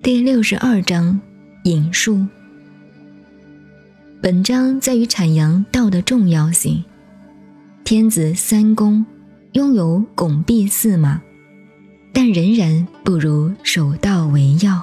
第六十二章引述。本章在于阐扬道的重要性。天子三公拥有拱璧四马，但仍然不如守道为要。